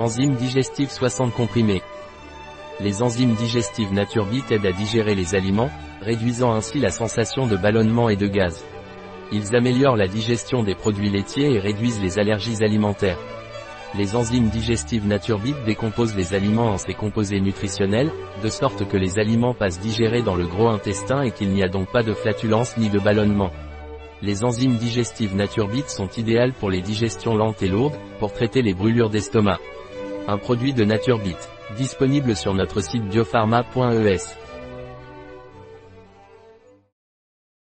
Enzymes digestives 60 comprimés. Les enzymes digestives NatureBit aident à digérer les aliments, réduisant ainsi la sensation de ballonnement et de gaz. Ils améliorent la digestion des produits laitiers et réduisent les allergies alimentaires. Les enzymes digestives NatureBit décomposent les aliments en ses composés nutritionnels, de sorte que les aliments passent digérés dans le gros intestin et qu'il n'y a donc pas de flatulence ni de ballonnement. Les enzymes digestives NatureBit sont idéales pour les digestions lentes et lourdes, pour traiter les brûlures d'estomac. Un produit de NatureBit, disponible sur notre site biopharma.es.